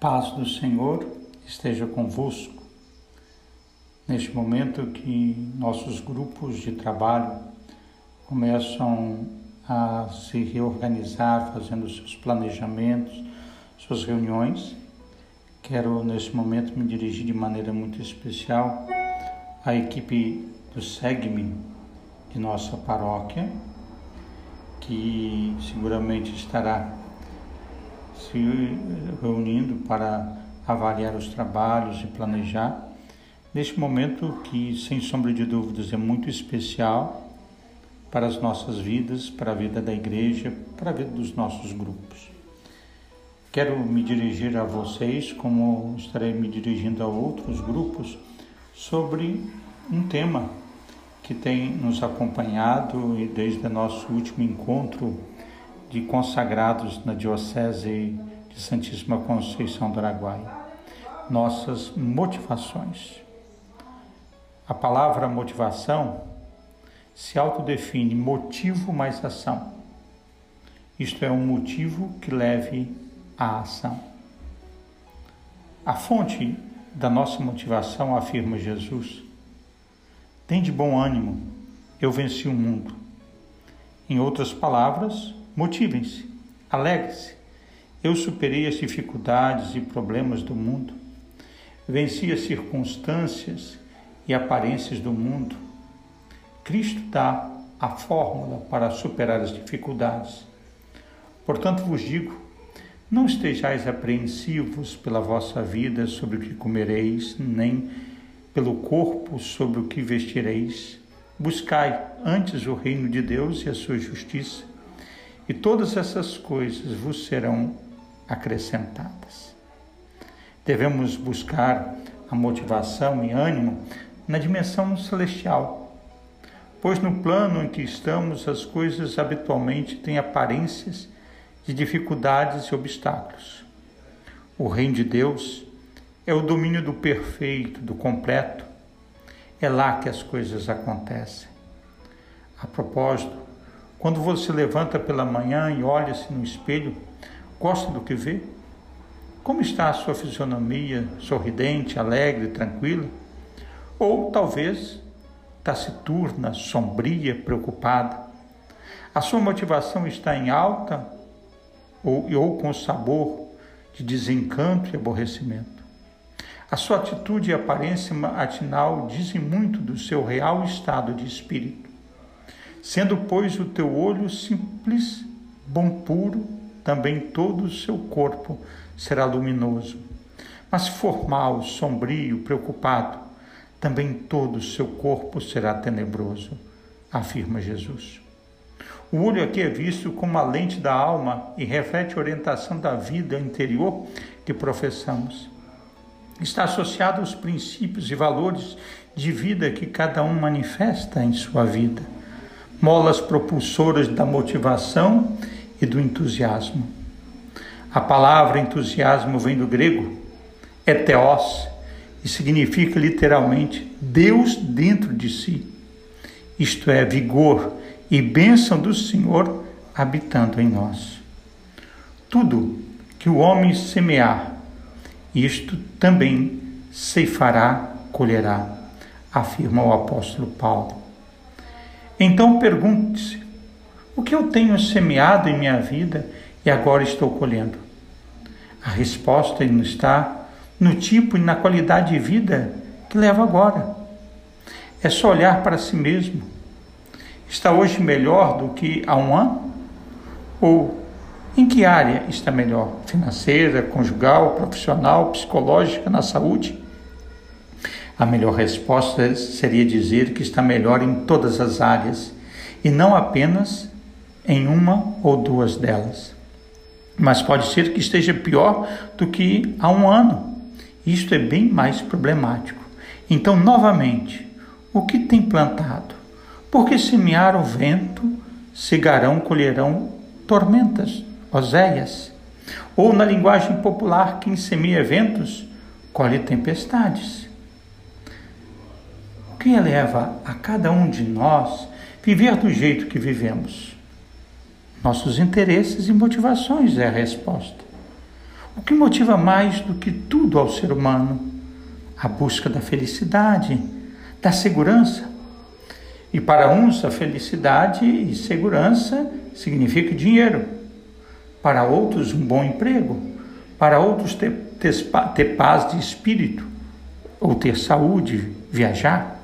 paz do Senhor esteja convosco. Neste momento que nossos grupos de trabalho começam a se reorganizar, fazendo seus planejamentos, suas reuniões, quero neste momento me dirigir de maneira muito especial à equipe do SEGME de nossa paróquia, que seguramente estará se reunindo para avaliar os trabalhos e planejar. Neste momento que, sem sombra de dúvidas, é muito especial para as nossas vidas, para a vida da igreja, para a vida dos nossos grupos. Quero me dirigir a vocês, como estarei me dirigindo a outros grupos, sobre um tema que tem nos acompanhado e desde o nosso último encontro de consagrados na Diocese de Santíssima Conceição do Araguaia. Nossas motivações. A palavra motivação se autodefine motivo mais ação. Isto é, um motivo que leve à ação. A fonte da nossa motivação, afirma Jesus, tem de bom ânimo, eu venci o mundo. Em outras palavras, Motivem-se, alegre-se. Eu superei as dificuldades e problemas do mundo, venci as circunstâncias e aparências do mundo. Cristo dá a fórmula para superar as dificuldades. Portanto, vos digo: não estejais apreensivos pela vossa vida sobre o que comereis, nem pelo corpo sobre o que vestireis. Buscai antes o reino de Deus e a sua justiça e todas essas coisas vos serão acrescentadas. Devemos buscar a motivação e ânimo na dimensão celestial, pois no plano em que estamos as coisas habitualmente têm aparências de dificuldades e obstáculos. O reino de Deus é o domínio do perfeito, do completo. É lá que as coisas acontecem. A propósito, quando você levanta pela manhã e olha-se no espelho, gosta do que vê? Como está a sua fisionomia, sorridente, alegre, tranquila? Ou talvez taciturna, sombria, preocupada? A sua motivação está em alta ou, ou com sabor de desencanto e aborrecimento? A sua atitude e aparência matinal dizem muito do seu real estado de espírito. Sendo, pois, o teu olho simples, bom puro, também todo o seu corpo será luminoso. Mas se for mau, sombrio, preocupado, também todo o seu corpo será tenebroso, afirma Jesus. O olho aqui é visto como a lente da alma e reflete a orientação da vida interior que professamos. Está associado aos princípios e valores de vida que cada um manifesta em sua vida molas propulsoras da motivação e do entusiasmo. A palavra entusiasmo vem do grego eteos e significa literalmente Deus dentro de si. Isto é, vigor e bênção do Senhor habitando em nós. Tudo que o homem semear, isto também ceifará, colherá, afirma o apóstolo Paulo. Então pergunte-se: o que eu tenho semeado em minha vida e agora estou colhendo? A resposta está no tipo e na qualidade de vida que leva agora. É só olhar para si mesmo. Está hoje melhor do que há um ano? Ou em que área está melhor? Financeira, conjugal, profissional, psicológica, na saúde? A melhor resposta seria dizer que está melhor em todas as áreas e não apenas em uma ou duas delas. Mas pode ser que esteja pior do que há um ano. Isto é bem mais problemático. Então, novamente, o que tem plantado? Porque semear o vento, cegarão, colherão tormentas, oséias. Ou, na linguagem popular, quem semeia ventos, colhe tempestades que leva a cada um de nós viver do jeito que vivemos? Nossos interesses e motivações é a resposta. O que motiva mais do que tudo ao ser humano? A busca da felicidade, da segurança. E para uns, a felicidade e segurança significa dinheiro. Para outros, um bom emprego. Para outros, ter, ter, ter paz de espírito ou ter saúde, viajar.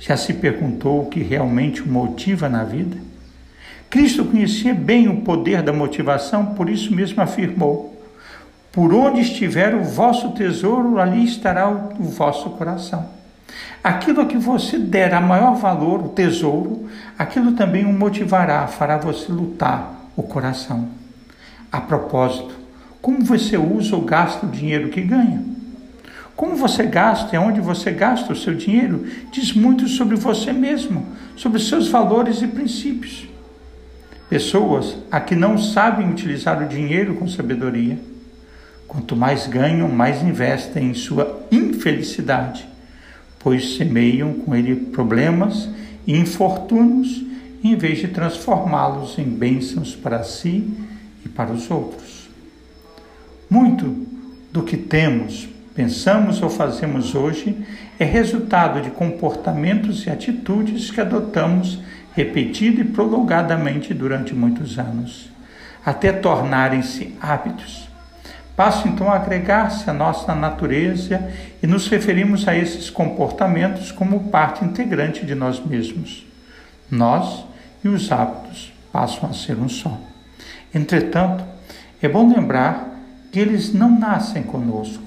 Já se perguntou o que realmente o motiva na vida? Cristo conhecia bem o poder da motivação, por isso mesmo afirmou: Por onde estiver o vosso tesouro, ali estará o vosso coração. Aquilo a que você der a maior valor, o tesouro, aquilo também o motivará, fará você lutar o coração. A propósito, como você usa ou gasta o dinheiro que ganha? Como você gasta e onde você gasta o seu dinheiro diz muito sobre você mesmo, sobre seus valores e princípios. Pessoas a que não sabem utilizar o dinheiro com sabedoria, quanto mais ganham, mais investem em sua infelicidade, pois semeiam com ele problemas e infortúnios em vez de transformá-los em bênçãos para si e para os outros. Muito do que temos pensamos ou fazemos hoje é resultado de comportamentos e atitudes que adotamos repetida e prolongadamente durante muitos anos, até tornarem-se hábitos. Passo então a agregar-se à nossa natureza e nos referimos a esses comportamentos como parte integrante de nós mesmos. Nós e os hábitos passam a ser um só. Entretanto, é bom lembrar que eles não nascem conosco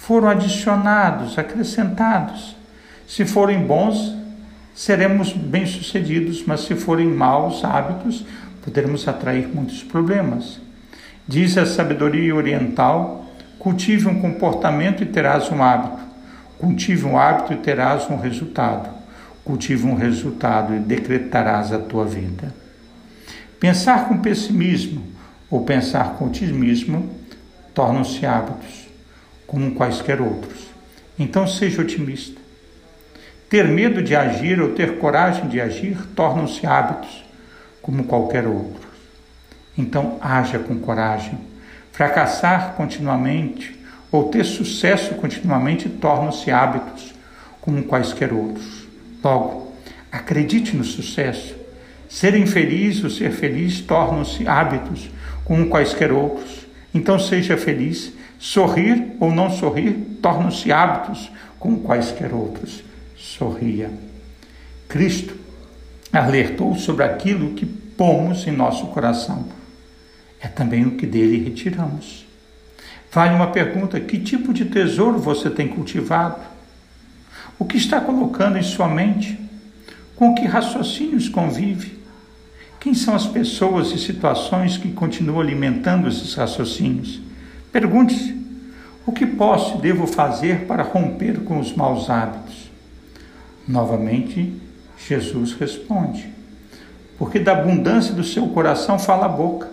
foram adicionados, acrescentados. Se forem bons, seremos bem-sucedidos, mas se forem maus hábitos, poderemos atrair muitos problemas. Diz a sabedoria oriental: cultive um comportamento e terás um hábito. Cultive um hábito e terás um resultado. Cultive um resultado e decretarás a tua vida. Pensar com pessimismo ou pensar com otimismo tornam-se hábitos como quaisquer outros. Então seja otimista. Ter medo de agir ou ter coragem de agir tornam-se hábitos, como qualquer outro. Então haja com coragem. Fracassar continuamente ou ter sucesso continuamente tornam-se hábitos, como quaisquer outros. Logo, acredite no sucesso. Ser infeliz ou ser feliz tornam-se hábitos, como quaisquer outros. Então seja feliz Sorrir ou não sorrir tornam-se hábitos como quaisquer outros. Sorria. Cristo alertou sobre aquilo que pomos em nosso coração. É também o que dele retiramos. Vale uma pergunta: que tipo de tesouro você tem cultivado? O que está colocando em sua mente? Com que raciocínios convive? Quem são as pessoas e situações que continuam alimentando esses raciocínios? Pergunte-se: o que posso e devo fazer para romper com os maus hábitos? Novamente, Jesus responde: Porque da abundância do seu coração fala a boca.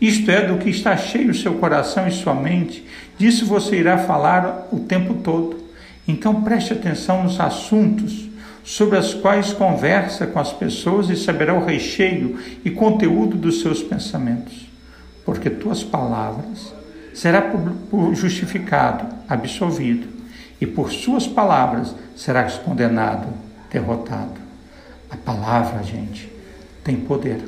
Isto é, do que está cheio o seu coração e sua mente, disso você irá falar o tempo todo. Então preste atenção nos assuntos sobre os quais conversa com as pessoas e saberá o recheio e conteúdo dos seus pensamentos. Porque tuas palavras será justificado, absolvido, e por suas palavras será condenado, derrotado. A palavra, gente, tem poder.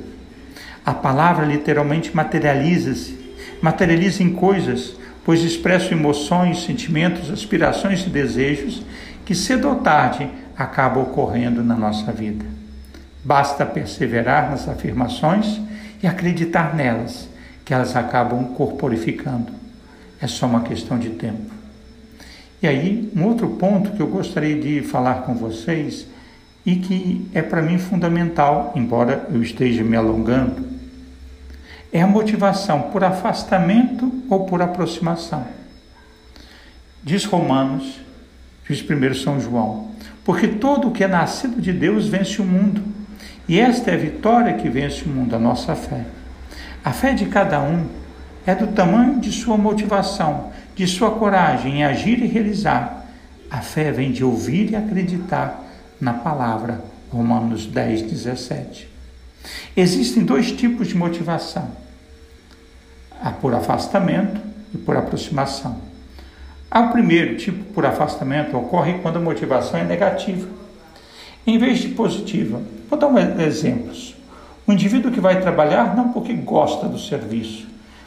A palavra literalmente materializa-se, materializa em coisas, pois expressa emoções, sentimentos, aspirações e desejos que cedo ou tarde acabam ocorrendo na nossa vida. Basta perseverar nas afirmações e acreditar nelas, que elas acabam corporificando. É só uma questão de tempo. E aí, um outro ponto que eu gostaria de falar com vocês e que é para mim fundamental, embora eu esteja me alongando, é a motivação por afastamento ou por aproximação. Diz Romanos, diz primeiro São João, porque todo o que é nascido de Deus vence o mundo. E esta é a vitória que vence o mundo, a nossa fé. A fé de cada um é do tamanho de sua motivação, de sua coragem em agir e realizar. A fé vem de ouvir e acreditar na palavra. Romanos 10, 17. Existem dois tipos de motivação: a por afastamento e por aproximação. O primeiro tipo, por afastamento, ocorre quando a motivação é negativa, em vez de positiva. Vou dar um exemplos. O indivíduo que vai trabalhar não porque gosta do serviço,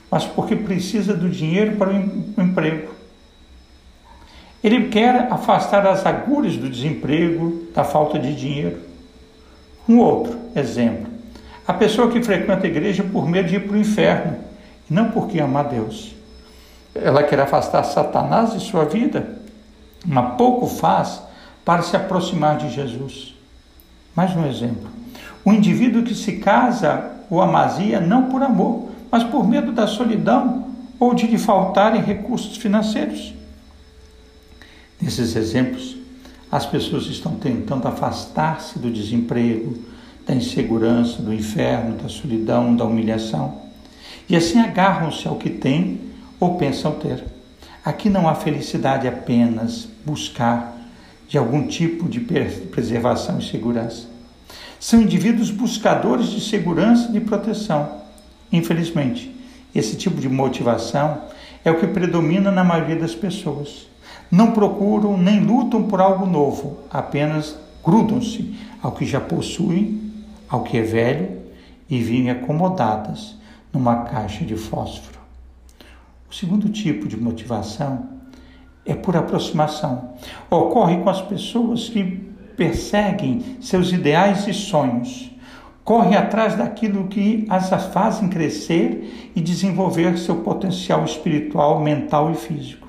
mas porque precisa do dinheiro para o emprego. Ele quer afastar as agulhas do desemprego, da falta de dinheiro. Um outro exemplo. A pessoa que frequenta a igreja por medo de ir para o inferno, e não porque ama a Deus. Ela quer afastar Satanás de sua vida, mas pouco faz para se aproximar de Jesus. Mais um exemplo. O indivíduo que se casa ou amazia não por amor, mas por medo da solidão ou de lhe faltarem recursos financeiros. Nesses exemplos, as pessoas estão tentando afastar-se do desemprego, da insegurança, do inferno, da solidão, da humilhação. E assim agarram-se ao que têm ou pensam ter. Aqui não há felicidade apenas buscar de algum tipo de preservação e segurança. São indivíduos buscadores de segurança e de proteção. Infelizmente, esse tipo de motivação é o que predomina na maioria das pessoas. Não procuram nem lutam por algo novo, apenas grudam-se ao que já possuem, ao que é velho e vivem acomodadas numa caixa de fósforo. O segundo tipo de motivação é por aproximação. Ocorre com as pessoas que perseguem seus ideais e sonhos, correm atrás daquilo que as fazem crescer e desenvolver seu potencial espiritual, mental e físico.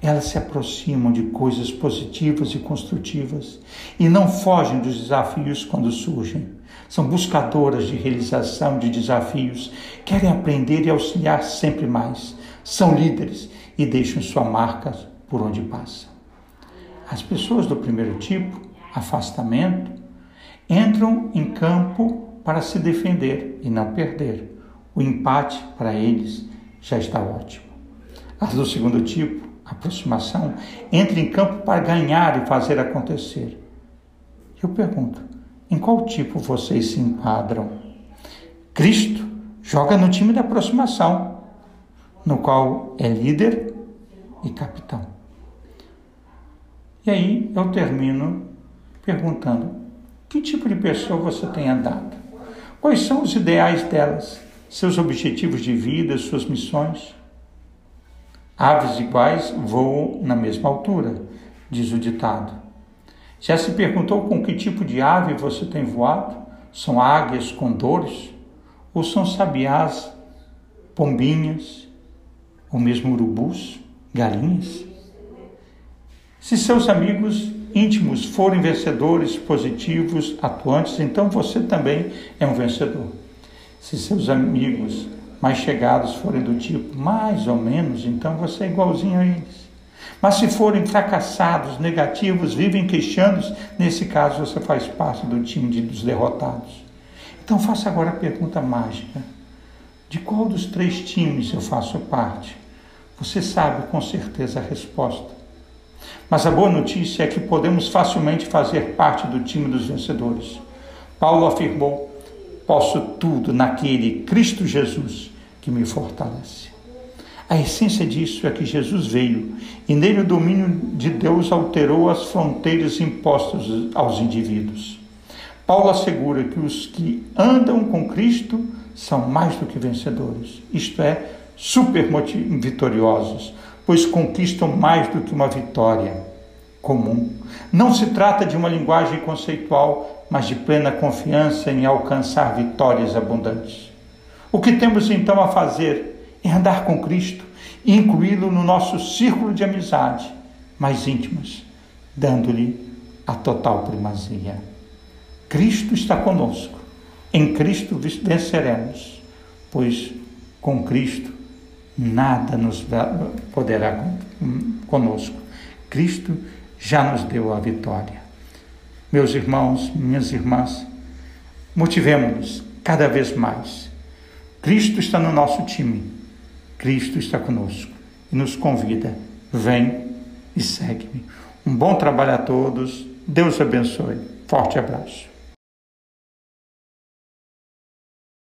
Elas se aproximam de coisas positivas e construtivas e não fogem dos desafios quando surgem. São buscadoras de realização de desafios, querem aprender e auxiliar sempre mais. São líderes e deixam sua marca por onde passam. As pessoas do primeiro tipo, afastamento, entram em campo para se defender e não perder. O empate para eles já está ótimo. As do segundo tipo, aproximação, entram em campo para ganhar e fazer acontecer. Eu pergunto, em qual tipo vocês se enquadram? Cristo joga no time da aproximação, no qual é líder e capitão. E aí eu termino perguntando: que tipo de pessoa você tem andado? Quais são os ideais delas? Seus objetivos de vida, suas missões? Aves iguais voam na mesma altura, diz o ditado. Já se perguntou com que tipo de ave você tem voado? São águias, condores? Ou são sabiás, pombinhas? Ou mesmo urubus, galinhas? Se seus amigos íntimos forem vencedores, positivos, atuantes, então você também é um vencedor. Se seus amigos mais chegados forem do tipo mais ou menos, então você é igualzinho a eles. Mas se forem fracassados, negativos, vivem queixando, nesse caso você faz parte do time de, dos derrotados. Então faça agora a pergunta mágica: de qual dos três times eu faço parte? Você sabe com certeza a resposta. Mas a boa notícia é que podemos facilmente fazer parte do time dos vencedores. Paulo afirmou: Posso tudo naquele Cristo Jesus que me fortalece. A essência disso é que Jesus veio e nele o domínio de Deus alterou as fronteiras impostas aos indivíduos. Paulo assegura que os que andam com Cristo são mais do que vencedores, isto é, super vitoriosos, pois conquistam mais do que uma vitória comum. Não se trata de uma linguagem conceitual, mas de plena confiança em alcançar vitórias abundantes. O que temos então a fazer é andar com Cristo e incluí-lo no nosso círculo de amizade mais íntimas, dando-lhe a total primazia. Cristo está conosco. Em Cristo venceremos, pois com Cristo nada nos poderá conosco. Cristo já nos deu a vitória. Meus irmãos, minhas irmãs, motivemos-nos cada vez mais. Cristo está no nosso time, Cristo está conosco e nos convida: vem e segue-me. Um bom trabalho a todos, Deus abençoe. Forte abraço.